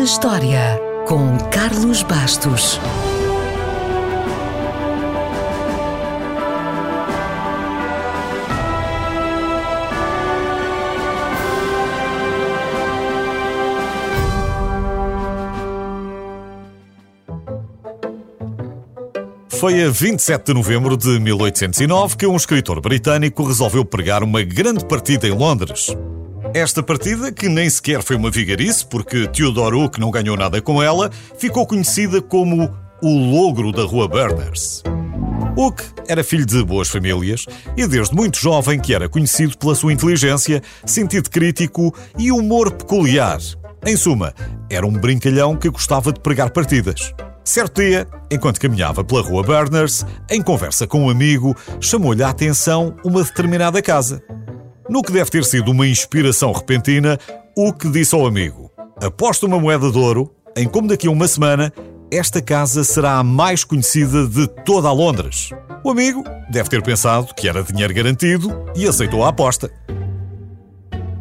na História, com Carlos Bastos. Foi a 27 de novembro de 1809 que um escritor britânico resolveu pregar uma grande partida em Londres. Esta partida, que nem sequer foi uma vigarice, porque Theodore Hook não ganhou nada com ela, ficou conhecida como o Logro da Rua Berners. Hook era filho de boas famílias e desde muito jovem que era conhecido pela sua inteligência, sentido crítico e humor peculiar. Em suma, era um brincalhão que gostava de pregar partidas. Certo dia, enquanto caminhava pela rua Berners, em conversa com um amigo, chamou-lhe a atenção uma determinada casa. No que deve ter sido uma inspiração repentina, o que disse ao amigo: Aposto uma moeda de ouro em como daqui a uma semana esta casa será a mais conhecida de toda a Londres. O amigo deve ter pensado que era dinheiro garantido e aceitou a aposta.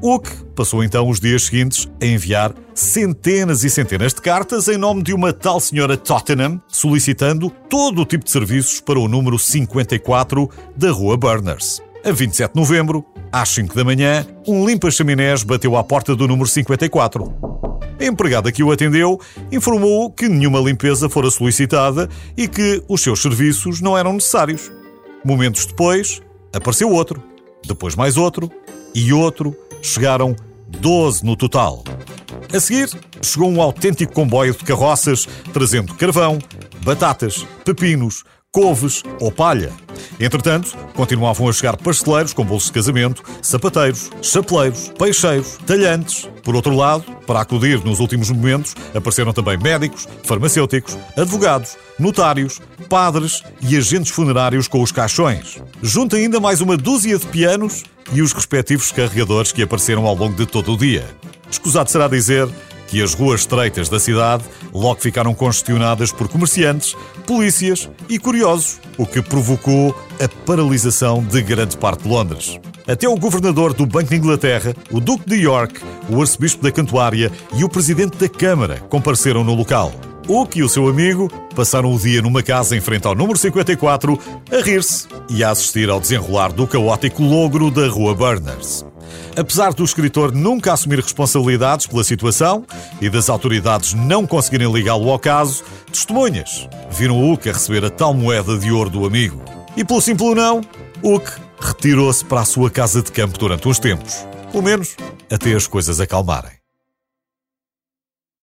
Hook passou então os dias seguintes a enviar centenas e centenas de cartas em nome de uma tal senhora Tottenham, solicitando todo o tipo de serviços para o número 54 da Rua Burners. A 27 de novembro, às 5 da manhã, um limpa-chaminés bateu à porta do número 54. A empregada que o atendeu informou que nenhuma limpeza fora solicitada e que os seus serviços não eram necessários. Momentos depois, apareceu outro, depois mais outro e outro chegaram 12 no total. A seguir, chegou um autêntico comboio de carroças trazendo carvão, batatas, pepinos, couves ou palha. Entretanto, continuavam a chegar pasteleiros com bolsos de casamento, sapateiros, chapeleiros, peixeiros, talhantes. Por outro lado, para acudir nos últimos momentos, apareceram também médicos, farmacêuticos, advogados, notários, padres e agentes funerários com os caixões. Junta ainda mais uma dúzia de pianos e os respectivos carregadores que apareceram ao longo de todo o dia. Escusado será dizer que as ruas estreitas da cidade logo ficaram congestionadas por comerciantes, polícias e curiosos, o que provocou a paralisação de grande parte de Londres. Até o governador do Banco de Inglaterra, o Duque de York, o arcebispo da Cantuária e o presidente da Câmara compareceram no local. Oak e o seu amigo passaram o dia numa casa em frente ao número 54 a rir-se e a assistir ao desenrolar do caótico logro da Rua Burners. Apesar do escritor nunca assumir responsabilidades pela situação e das autoridades não conseguirem ligá-lo ao caso, testemunhas viram Hook a receber a tal moeda de ouro do amigo. E pelo simples não, Hook retirou-se para a sua casa de campo durante uns tempos. Pelo menos até as coisas acalmarem.